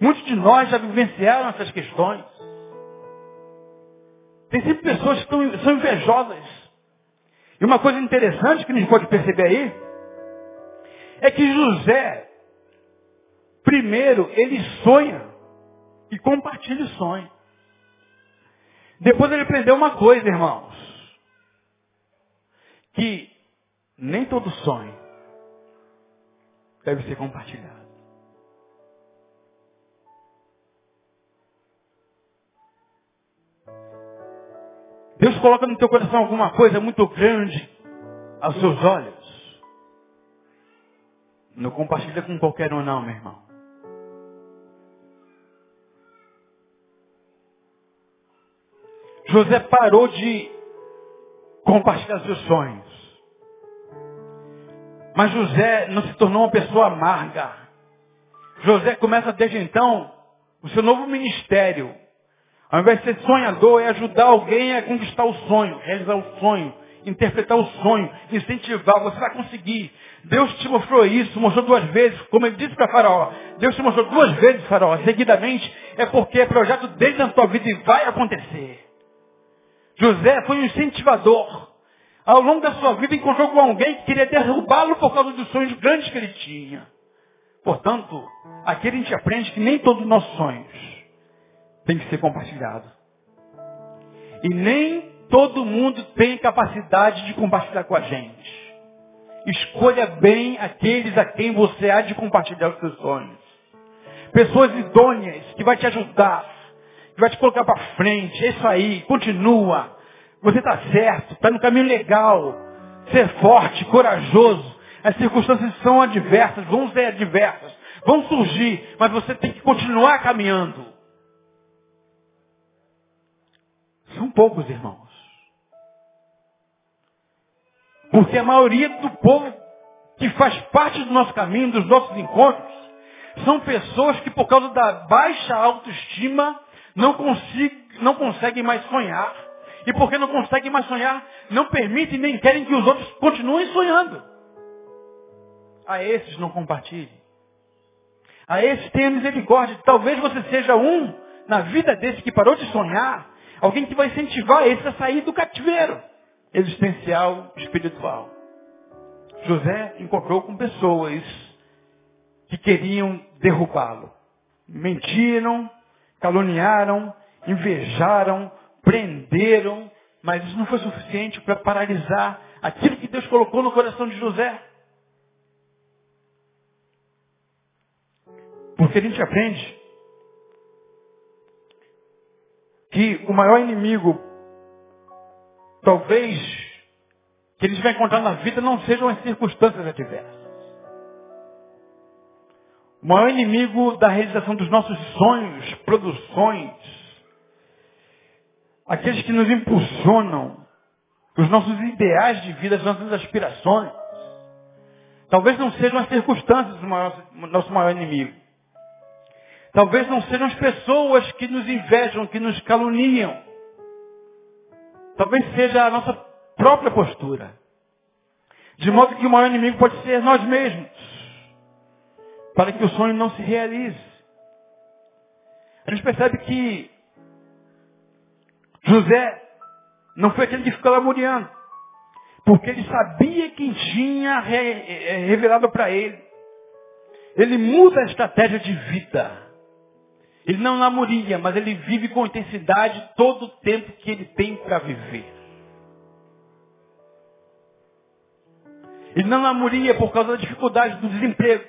muitos de nós já vivenciaram essas questões. Tem sempre pessoas que são invejosas. E uma coisa interessante que a gente pode perceber aí é que José, primeiro, ele sonha e compartilha o sonho. Depois ele aprendeu uma coisa, irmãos. Que nem todo sonho deve ser compartilhado. Deus coloca no teu coração alguma coisa muito grande aos seus olhos. Não compartilha com qualquer um não, meu irmão. José parou de compartilhar seus sonhos. Mas José não se tornou uma pessoa amarga. José começa desde então o seu novo ministério. Ao invés de ser sonhador, é ajudar alguém a conquistar o sonho, realizar o sonho, interpretar o sonho, incentivar. Você vai conseguir. Deus te mostrou isso, mostrou duas vezes, como ele disse para Faraó. Deus te mostrou duas vezes, Faraó, seguidamente, é porque é projeto dele na tua vida e vai acontecer. José foi um incentivador. Ao longo da sua vida encontrou com alguém que queria derrubá-lo por causa dos sonhos grandes que ele tinha. Portanto, aqui a gente aprende que nem todos os nossos sonhos tem que ser compartilhado. E nem todo mundo tem capacidade de compartilhar com a gente. Escolha bem aqueles a quem você há de compartilhar os seus sonhos. Pessoas idôneas que vai te ajudar, que vai te colocar para frente. É isso aí, continua. Você está certo, está no caminho legal. Ser forte, corajoso. As circunstâncias são adversas, vão ser adversas, vão surgir, mas você tem que continuar caminhando. São poucos, irmãos. Porque a maioria do povo que faz parte do nosso caminho, dos nossos encontros, são pessoas que por causa da baixa autoestima não, não conseguem mais sonhar. E porque não conseguem mais sonhar, não permitem nem querem que os outros continuem sonhando. A esses não compartilhe. A esses tenha misericórdia. Talvez você seja um na vida desse que parou de sonhar Alguém que vai incentivar esse a sair do cativeiro existencial, espiritual. José encontrou com pessoas que queriam derrubá-lo. Mentiram, caluniaram, invejaram, prenderam, mas isso não foi suficiente para paralisar aquilo que Deus colocou no coração de José. Porque a gente aprende que o maior inimigo, talvez, que eles vão encontrar na vida não sejam as circunstâncias adversas. O maior inimigo da realização dos nossos sonhos, produções, aqueles que nos impulsionam, os nossos ideais de vida, as nossas aspirações, talvez não sejam as circunstâncias maior, nosso maior inimigo. Talvez não sejam as pessoas que nos invejam, que nos caluniam. Talvez seja a nossa própria postura. De modo que o maior inimigo pode ser nós mesmos. Para que o sonho não se realize. A gente percebe que José não foi aquele que ficou lamuriando. Porque ele sabia quem tinha eh, revelado para ele. Ele muda a estratégia de vida. Ele não namoria, mas ele vive com intensidade todo o tempo que ele tem para viver. Ele não namoria por causa da dificuldade do desemprego.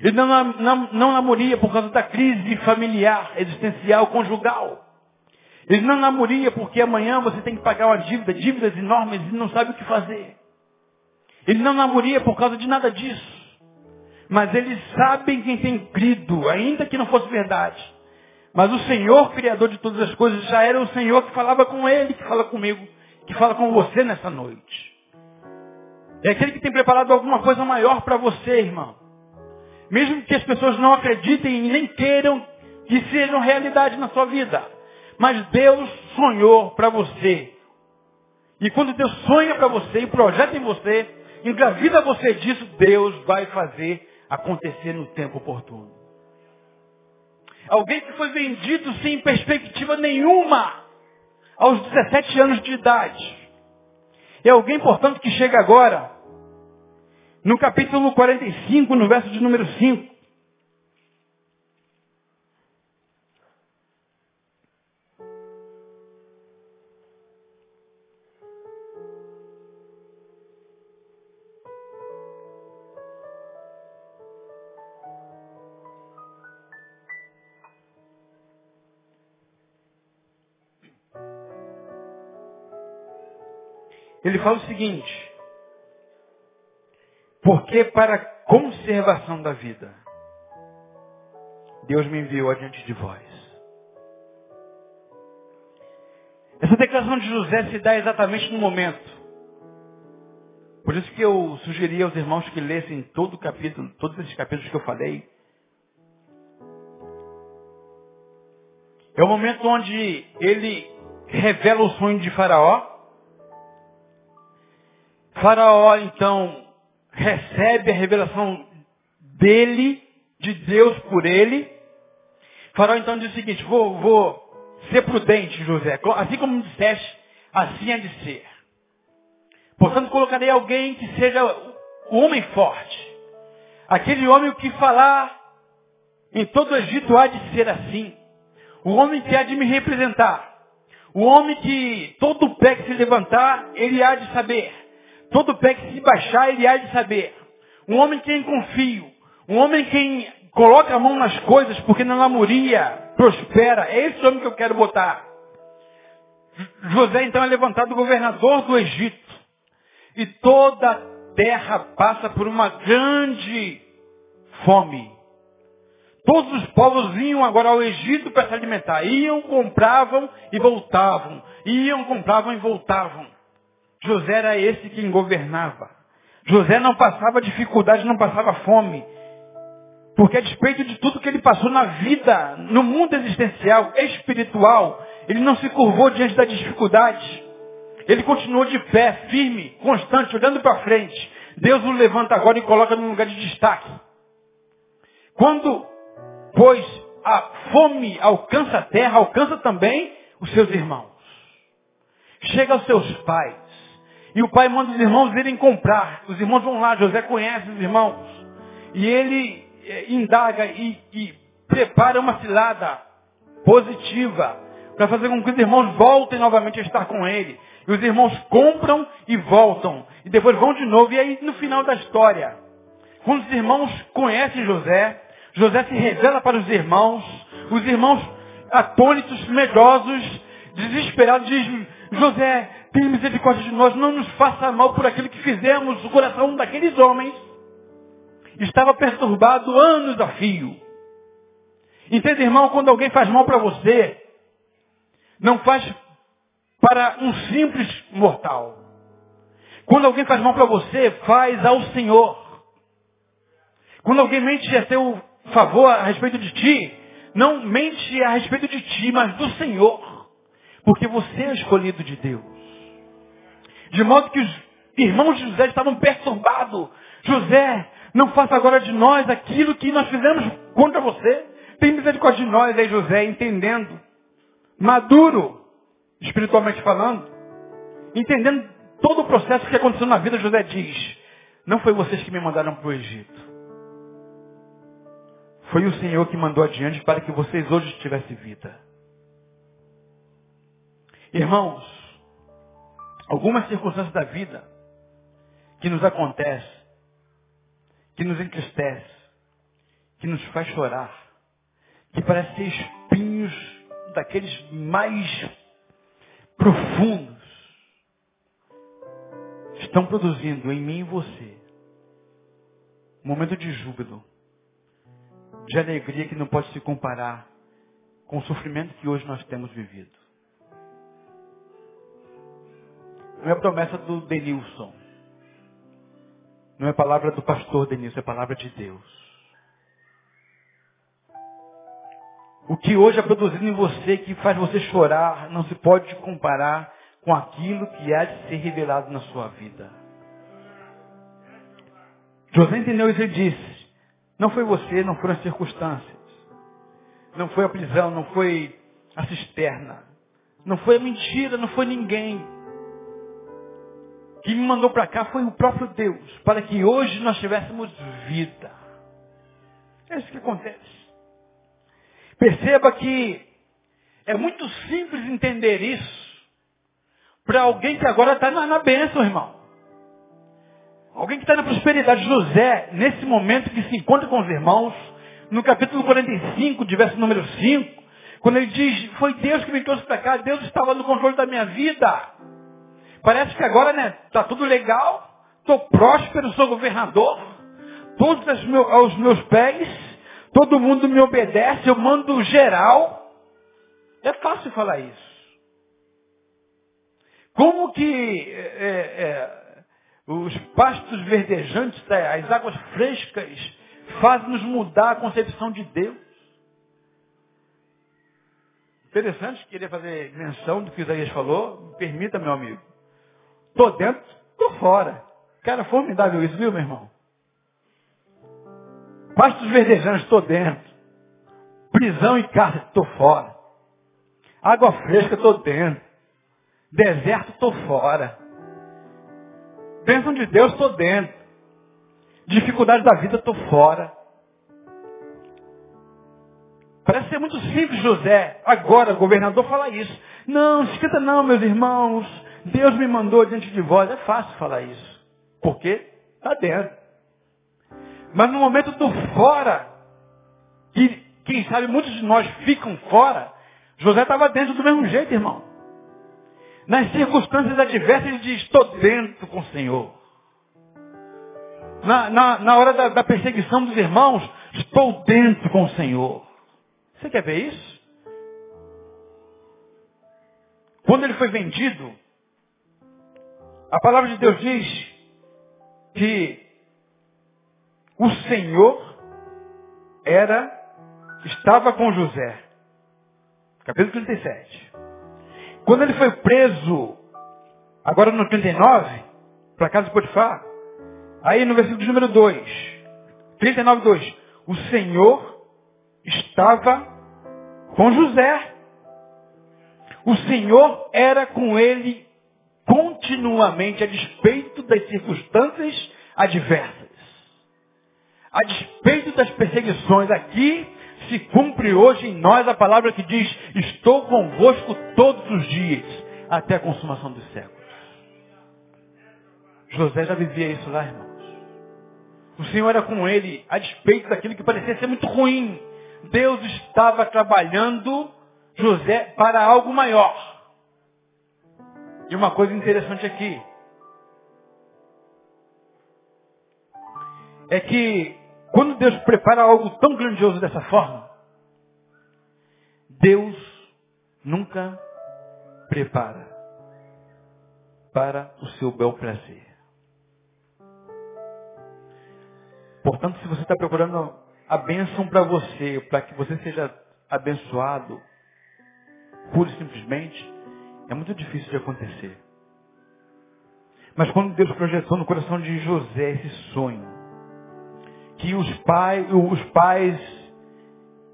Ele não, não, não namoria por causa da crise familiar, existencial, conjugal. Ele não namoria porque amanhã você tem que pagar uma dívida, dívidas enormes e não sabe o que fazer. Ele não namoria por causa de nada disso. Mas eles sabem quem tem crido, ainda que não fosse verdade. Mas o Senhor, Criador de todas as coisas, já era o Senhor que falava com ele, que fala comigo, que fala com você nessa noite. É aquele que tem preparado alguma coisa maior para você, irmão. Mesmo que as pessoas não acreditem e nem queiram que sejam realidade na sua vida. Mas Deus sonhou para você. E quando Deus sonha para você e projeta em você, engravida você disso, Deus vai fazer acontecer no tempo oportuno. Alguém que foi vendido sem perspectiva nenhuma aos 17 anos de idade. É alguém, portanto, que chega agora no capítulo 45, no verso de número 5. Ele fala o seguinte, porque para a conservação da vida, Deus me enviou adiante de vós. Essa declaração de José se dá exatamente no momento. Por isso que eu sugeri aos irmãos que lessem todo o capítulo, todos esses capítulos que eu falei. É o momento onde ele revela o sonho de Faraó. Faraó, então, recebe a revelação dele, de Deus por ele. Faraó, então, diz o seguinte, vou, vou ser prudente, José. Assim como me disseste, assim é de ser. Portanto, colocarei alguém que seja o homem forte. Aquele homem que falar em todo o Egito há de ser assim. O homem que há de me representar. O homem que todo pé que se levantar, ele há de saber. Todo pé que se baixar, ele há de saber. Um homem quem confio. Um homem quem coloca a mão nas coisas porque na namoria prospera. É esse homem que eu quero botar. José então é levantado governador do Egito. E toda a terra passa por uma grande fome. Todos os povos iam agora ao Egito para se alimentar. Iam, compravam e voltavam. Iam, compravam e voltavam. José era esse quem governava. José não passava dificuldade, não passava fome. Porque a despeito de tudo que ele passou na vida, no mundo existencial, espiritual, ele não se curvou diante da dificuldade. Ele continuou de pé, firme, constante, olhando para frente. Deus o levanta agora e coloca num lugar de destaque. Quando, pois, a fome alcança a terra, alcança também os seus irmãos. Chega aos seus pais. E o pai manda os irmãos irem comprar. Os irmãos vão lá, José conhece os irmãos. E ele é, indaga e, e prepara uma cilada positiva para fazer com que os irmãos voltem novamente a estar com ele. E os irmãos compram e voltam. E depois vão de novo. E aí no final da história, quando os irmãos conhecem José, José se revela para os irmãos. Os irmãos atônitos, medrosos, desesperados, dizem, José, tenha misericórdia de nós, não nos faça mal por aquilo que fizemos. O coração daqueles homens estava perturbado anos a fio. Entende, irmão, quando alguém faz mal para você, não faz para um simples mortal. Quando alguém faz mal para você, faz ao Senhor. Quando alguém mente a seu favor a respeito de ti, não mente a respeito de ti, mas do Senhor. Porque você é escolhido de Deus. De modo que os irmãos de José estavam perturbados. José, não faça agora de nós aquilo que nós fizemos contra você. Tem misericórdia de nós, aí José, entendendo. Maduro, espiritualmente falando. Entendendo todo o processo que aconteceu na vida, José diz, não foi vocês que me mandaram para o Egito. Foi o Senhor que mandou adiante para que vocês hoje tivessem vida. Irmãos, algumas circunstâncias da vida que nos acontecem, que nos entristece, que nos faz chorar, que parece ser espinhos daqueles mais profundos, estão produzindo em mim e você um momento de júbilo, de alegria que não pode se comparar com o sofrimento que hoje nós temos vivido. Não é promessa do Denilson. Não é palavra do pastor Denilson, é palavra de Deus. O que hoje é produzido em você, que faz você chorar, não se pode comparar com aquilo que há de ser revelado na sua vida. José entendeu isso e disse, não foi você, não foram as circunstâncias. Não foi a prisão, não foi a cisterna. Não foi a mentira, não foi ninguém. Que me mandou para cá foi o próprio Deus, para que hoje nós tivéssemos vida. É isso que acontece. Perceba que é muito simples entender isso para alguém que agora está na, bênção, irmão. Alguém que está na prosperidade. José, nesse momento que se encontra com os irmãos, no capítulo 45, de verso número 5, quando ele diz, foi Deus que me trouxe para cá, Deus estava no controle da minha vida. Parece que agora, né, está tudo legal, estou próspero, sou governador, todos os meus, aos meus pés, todo mundo me obedece, eu mando geral. É fácil falar isso. Como que é, é, é os pastos verdejantes, as águas frescas, fazem nos mudar a concepção de Deus? Interessante querer fazer menção do que Isaías falou. Me permita, meu amigo. Estou dentro, estou fora. Cara, formidável isso, viu, meu irmão? Pastos verdejantes, estou dentro. Prisão e cárcere, estou fora. Água fresca, estou dentro. Deserto, estou fora. Bênção de Deus, estou dentro. Dificuldade da vida, estou fora. Parece ser muito simples, José. Agora, governador, falar isso. Não, esquenta não, meus irmãos. Deus me mandou diante de vós. É fácil falar isso. Por quê? Está dentro. Mas no momento do fora, que quem sabe muitos de nós ficam fora, José estava dentro do mesmo jeito, irmão. Nas circunstâncias adversas, ele diz, estou dentro com o Senhor. Na, na, na hora da, da perseguição dos irmãos, estou dentro com o Senhor. Você quer ver isso? Quando ele foi vendido, a palavra de Deus diz que o Senhor era, estava com José. Capítulo 37. Quando ele foi preso, agora no 39, para casa de Potifar, aí no versículo número 2, 39, 2, o Senhor estava com José. O Senhor era com ele continuamente, a despeito das circunstâncias adversas a despeito das perseguições aqui, se cumpre hoje em nós a palavra que diz, estou convosco todos os dias, até a consumação dos séculos. José já vivia isso lá, irmãos. O Senhor era com ele, a despeito daquilo que parecia ser muito ruim. Deus estava trabalhando José para algo maior. E uma coisa interessante aqui, é que quando Deus prepara algo tão grandioso dessa forma, Deus nunca prepara para o seu bel prazer. Portanto, se você está procurando a bênção para você, para que você seja abençoado, pura e simplesmente, é muito difícil de acontecer. Mas quando Deus projetou no coração de José esse sonho, que os, pai, os pais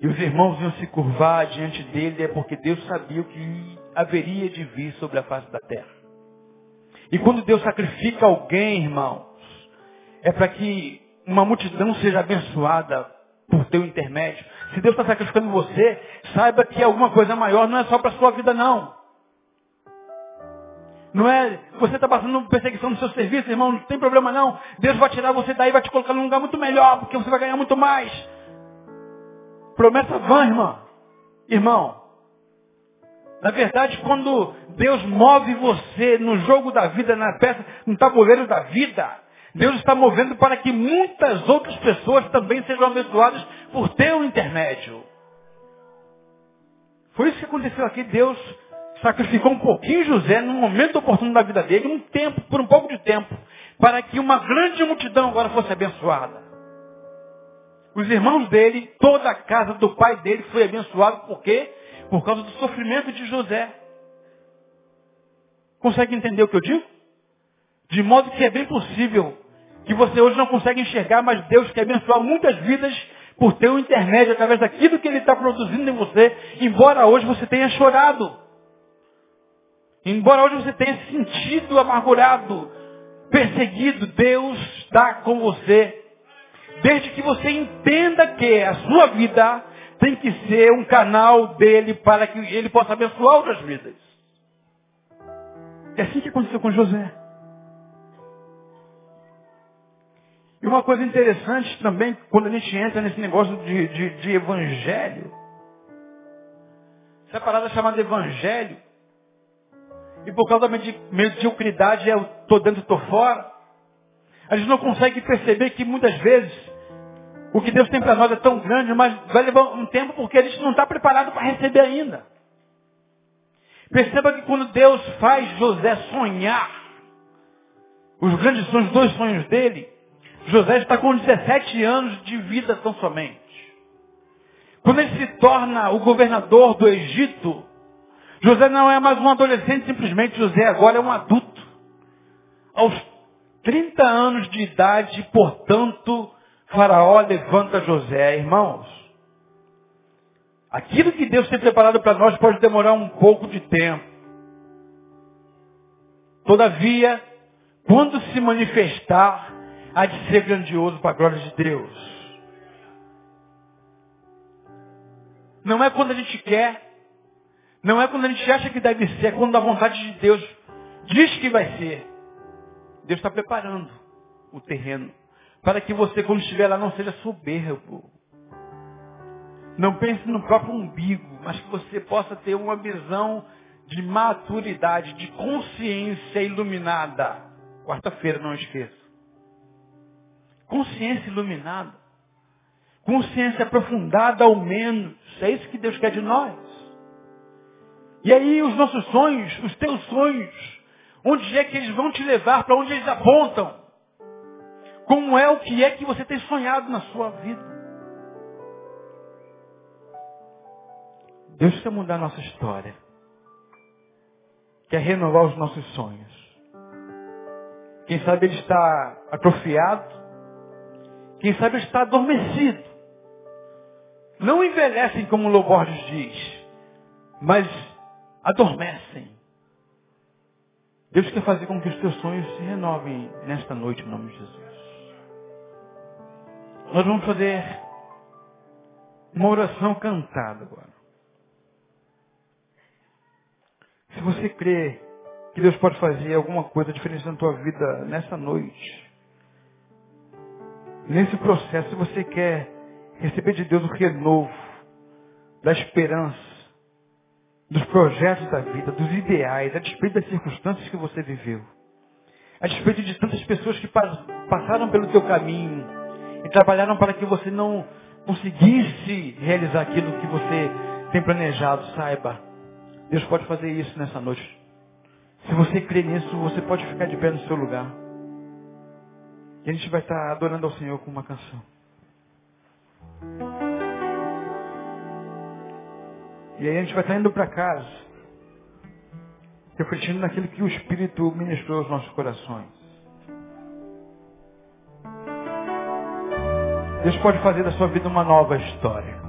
e os irmãos iam se curvar diante dele é porque Deus sabia o que haveria de vir sobre a face da terra. E quando Deus sacrifica alguém, irmãos, é para que uma multidão seja abençoada por teu intermédio. Se Deus está sacrificando você, saiba que alguma coisa maior não é só para a sua vida, não. Não é, você está passando perseguição no seu serviço, irmão, não tem problema não. Deus vai tirar você daí, vai te colocar num lugar muito melhor, porque você vai ganhar muito mais. Promessa vã, irmão. Irmão, na verdade, quando Deus move você no jogo da vida, na peça, no tabuleiro da vida, Deus está movendo para que muitas outras pessoas também sejam abençoadas por teu intermédio. Foi isso que aconteceu aqui. Deus sacrificou um pouquinho José num momento oportuno da vida dele, um tempo, por um pouco de tempo, para que uma grande multidão agora fosse abençoada. Os irmãos dele, toda a casa do pai dele foi abençoada, por quê? Por causa do sofrimento de José. Consegue entender o que eu digo? De modo que é bem possível que você hoje não consegue enxergar, mas Deus quer abençoar muitas vidas por teu intermédio, através daquilo que Ele está produzindo em você, embora hoje você tenha chorado. Embora hoje você tenha se sentido amargurado, perseguido, Deus está com você. Desde que você entenda que a sua vida tem que ser um canal dele para que ele possa abençoar outras vidas. É assim que aconteceu com José. E uma coisa interessante também, quando a gente entra nesse negócio de, de, de evangelho, essa parada chamada evangelho, e por causa da mediocridade é eu estou dentro, estou fora, a gente não consegue perceber que muitas vezes o que Deus tem para nós é tão grande, mas vai levar um tempo porque a gente não está preparado para receber ainda. Perceba que quando Deus faz José sonhar, os grandes sonhos, os dois sonhos dele, José está com 17 anos de vida tão somente. Quando ele se torna o governador do Egito, José não é mais um adolescente, simplesmente José agora é um adulto. Aos 30 anos de idade, portanto, Faraó levanta José. Irmãos, aquilo que Deus tem preparado para nós pode demorar um pouco de tempo. Todavia, quando se manifestar, há de ser grandioso para a glória de Deus. Não é quando a gente quer, não é quando a gente acha que deve ser, é quando a vontade de Deus diz que vai ser. Deus está preparando o terreno para que você, quando estiver lá, não seja soberbo. Não pense no próprio umbigo, mas que você possa ter uma visão de maturidade, de consciência iluminada. Quarta-feira, não esqueça. Consciência iluminada. Consciência aprofundada ao menos. É isso que Deus quer de nós. E aí os nossos sonhos, os teus sonhos, onde é que eles vão te levar, para onde eles apontam? Como é o que é que você tem sonhado na sua vida? Deus quer mudar a nossa história. Quer renovar os nossos sonhos. Quem sabe ele está atrofiado, quem sabe está adormecido. Não envelhecem como Loborges diz, mas adormecem. Deus quer fazer com que os teus sonhos se renovem nesta noite, em nome de Jesus. Nós vamos fazer uma oração cantada agora. Se você crê que Deus pode fazer alguma coisa diferente na tua vida nessa noite, Nesse processo, se você quer receber de Deus o renovo da esperança, dos projetos da vida, dos ideais, a despeito das circunstâncias que você viveu, a despeito de tantas pessoas que passaram pelo teu caminho e trabalharam para que você não conseguisse realizar aquilo que você tem planejado, saiba, Deus pode fazer isso nessa noite. Se você crê nisso, você pode ficar de pé no seu lugar. E a gente vai estar adorando ao Senhor com uma canção. E aí a gente vai estar indo para casa, refletindo naquilo que o Espírito ministrou aos nossos corações. Deus pode fazer da sua vida uma nova história.